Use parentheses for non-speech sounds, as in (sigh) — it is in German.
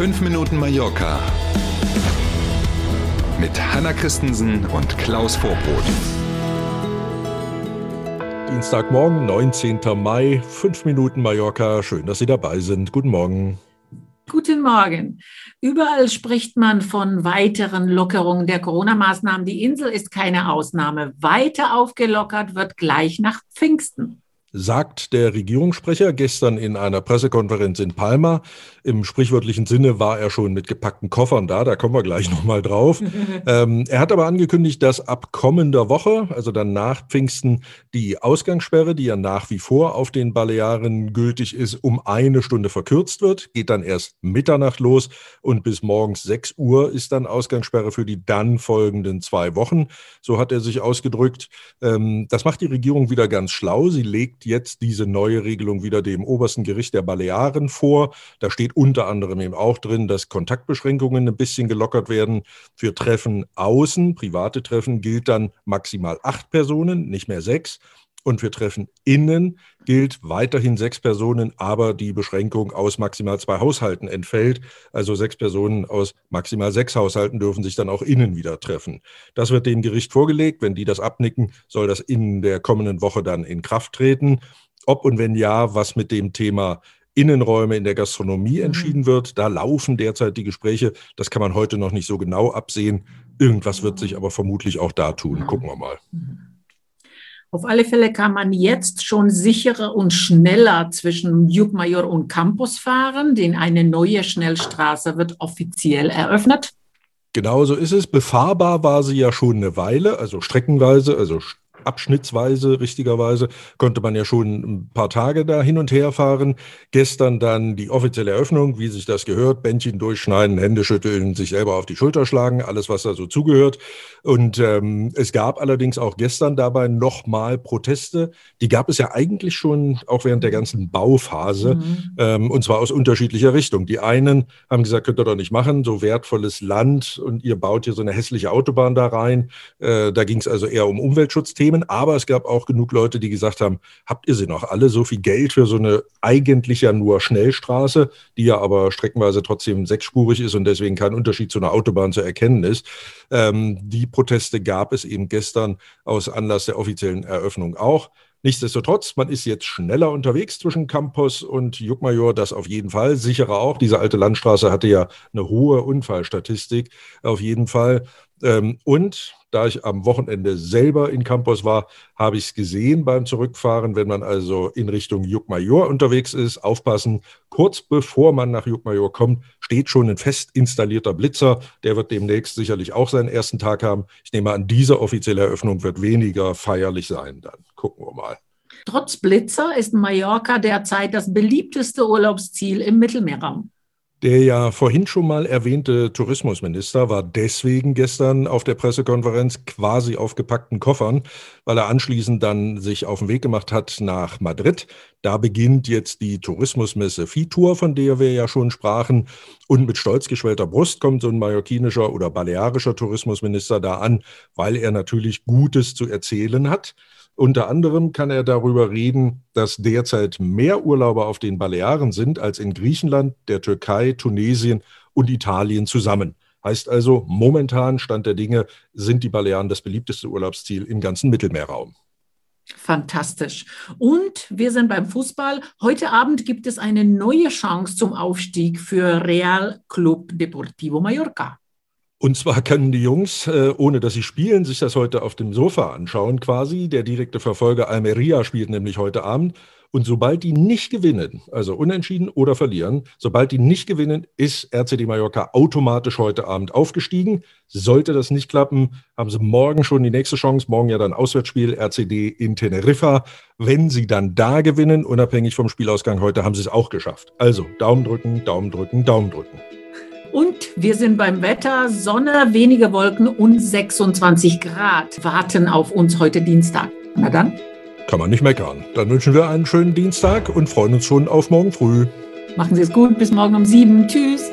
5 Minuten Mallorca mit Hanna Christensen und Klaus Vorbrot. Dienstagmorgen, 19. Mai, 5 Minuten Mallorca. Schön, dass Sie dabei sind. Guten Morgen. Guten Morgen. Überall spricht man von weiteren Lockerungen der Corona-Maßnahmen. Die Insel ist keine Ausnahme. Weiter aufgelockert wird gleich nach Pfingsten sagt der Regierungssprecher gestern in einer Pressekonferenz in Palma. Im sprichwörtlichen Sinne war er schon mit gepackten Koffern da, da kommen wir gleich (laughs) nochmal drauf. ähm, er hat aber angekündigt, dass ab kommender Woche, also dann nach Pfingsten, die Ausgangssperre, die ja nach wie vor auf den Balearen gültig ist, um eine Stunde verkürzt wird, geht dann erst Mitternacht los und bis morgens 6 Uhr ist dann Ausgangssperre für die dann folgenden zwei Wochen. So hat er sich ausgedrückt. Ähm, das macht die Regierung wieder ganz schlau. Sie legt legt jetzt diese neue Regelung wieder dem obersten Gericht der Balearen vor. Da steht unter anderem eben auch drin, dass Kontaktbeschränkungen ein bisschen gelockert werden. Für Treffen außen, private Treffen, gilt dann maximal acht Personen, nicht mehr sechs. Und für Treffen innen gilt weiterhin sechs Personen, aber die Beschränkung aus maximal zwei Haushalten entfällt. Also sechs Personen aus maximal sechs Haushalten dürfen sich dann auch innen wieder treffen. Das wird dem Gericht vorgelegt. Wenn die das abnicken, soll das in der kommenden Woche dann in Kraft treten. Ob und wenn ja, was mit dem Thema Innenräume in der Gastronomie mhm. entschieden wird. Da laufen derzeit die Gespräche. Das kann man heute noch nicht so genau absehen. Irgendwas wird sich aber vermutlich auch da tun. Gucken wir mal. Auf alle Fälle kann man jetzt schon sicherer und schneller zwischen Jugmajor und Campus fahren, denn eine neue Schnellstraße wird offiziell eröffnet. Genau so ist es. Befahrbar war sie ja schon eine Weile, also streckenweise, also abschnittsweise, richtigerweise, konnte man ja schon ein paar Tage da hin und her fahren. Gestern dann die offizielle Eröffnung, wie sich das gehört, Bändchen durchschneiden, Hände schütteln, sich selber auf die Schulter schlagen, alles, was da so zugehört. Und ähm, es gab allerdings auch gestern dabei nochmal Proteste. Die gab es ja eigentlich schon auch während der ganzen Bauphase, mhm. ähm, und zwar aus unterschiedlicher Richtung. Die einen haben gesagt, könnt ihr doch nicht machen, so wertvolles Land und ihr baut hier so eine hässliche Autobahn da rein. Äh, da ging es also eher um Umweltschutzthemen. Themen, aber es gab auch genug Leute, die gesagt haben, habt ihr sie noch alle? So viel Geld für so eine eigentlich ja nur Schnellstraße, die ja aber streckenweise trotzdem sechsspurig ist und deswegen kein Unterschied zu einer Autobahn zu erkennen ist. Ähm, die Proteste gab es eben gestern aus Anlass der offiziellen Eröffnung auch. Nichtsdestotrotz, man ist jetzt schneller unterwegs zwischen Campus und Juckmajor, das auf jeden Fall. Sicherer auch. Diese alte Landstraße hatte ja eine hohe Unfallstatistik, auf jeden Fall. Ähm, und da ich am Wochenende selber in Campus war, habe ich es gesehen beim Zurückfahren. Wenn man also in Richtung Juckmajor unterwegs ist, aufpassen. Kurz bevor man nach Juckmajor kommt, steht schon ein fest installierter Blitzer. Der wird demnächst sicherlich auch seinen ersten Tag haben. Ich nehme an, diese offizielle Eröffnung wird weniger feierlich sein. Dann gucken wir mal. Trotz Blitzer ist Mallorca derzeit das beliebteste Urlaubsziel im Mittelmeerraum. Der ja vorhin schon mal erwähnte Tourismusminister war deswegen gestern auf der Pressekonferenz quasi auf gepackten Koffern, weil er anschließend dann sich auf den Weg gemacht hat nach Madrid. Da beginnt jetzt die Tourismusmesse Fitur, von der wir ja schon sprachen. Und mit stolz geschwellter Brust kommt so ein mallorquinischer oder balearischer Tourismusminister da an, weil er natürlich Gutes zu erzählen hat. Unter anderem kann er darüber reden, dass derzeit mehr Urlauber auf den Balearen sind als in Griechenland, der Türkei, Tunesien und Italien zusammen. Heißt also, momentan Stand der Dinge sind die Balearen das beliebteste Urlaubsziel im ganzen Mittelmeerraum. Fantastisch. Und wir sind beim Fußball. Heute Abend gibt es eine neue Chance zum Aufstieg für Real Club Deportivo Mallorca. Und zwar können die Jungs, äh, ohne dass sie spielen, sich das heute auf dem Sofa anschauen quasi. Der direkte Verfolger Almeria spielt nämlich heute Abend. Und sobald die nicht gewinnen, also unentschieden oder verlieren, sobald die nicht gewinnen, ist RCD Mallorca automatisch heute Abend aufgestiegen. Sollte das nicht klappen, haben sie morgen schon die nächste Chance. Morgen ja dann Auswärtsspiel RCD in Teneriffa. Wenn sie dann da gewinnen, unabhängig vom Spielausgang heute, haben sie es auch geschafft. Also Daumen drücken, Daumen drücken, Daumen drücken. Wir sind beim Wetter. Sonne, wenige Wolken und 26 Grad warten auf uns heute Dienstag. Na dann. Kann man nicht meckern. Dann wünschen wir einen schönen Dienstag und freuen uns schon auf morgen früh. Machen Sie es gut. Bis morgen um sieben. Tschüss.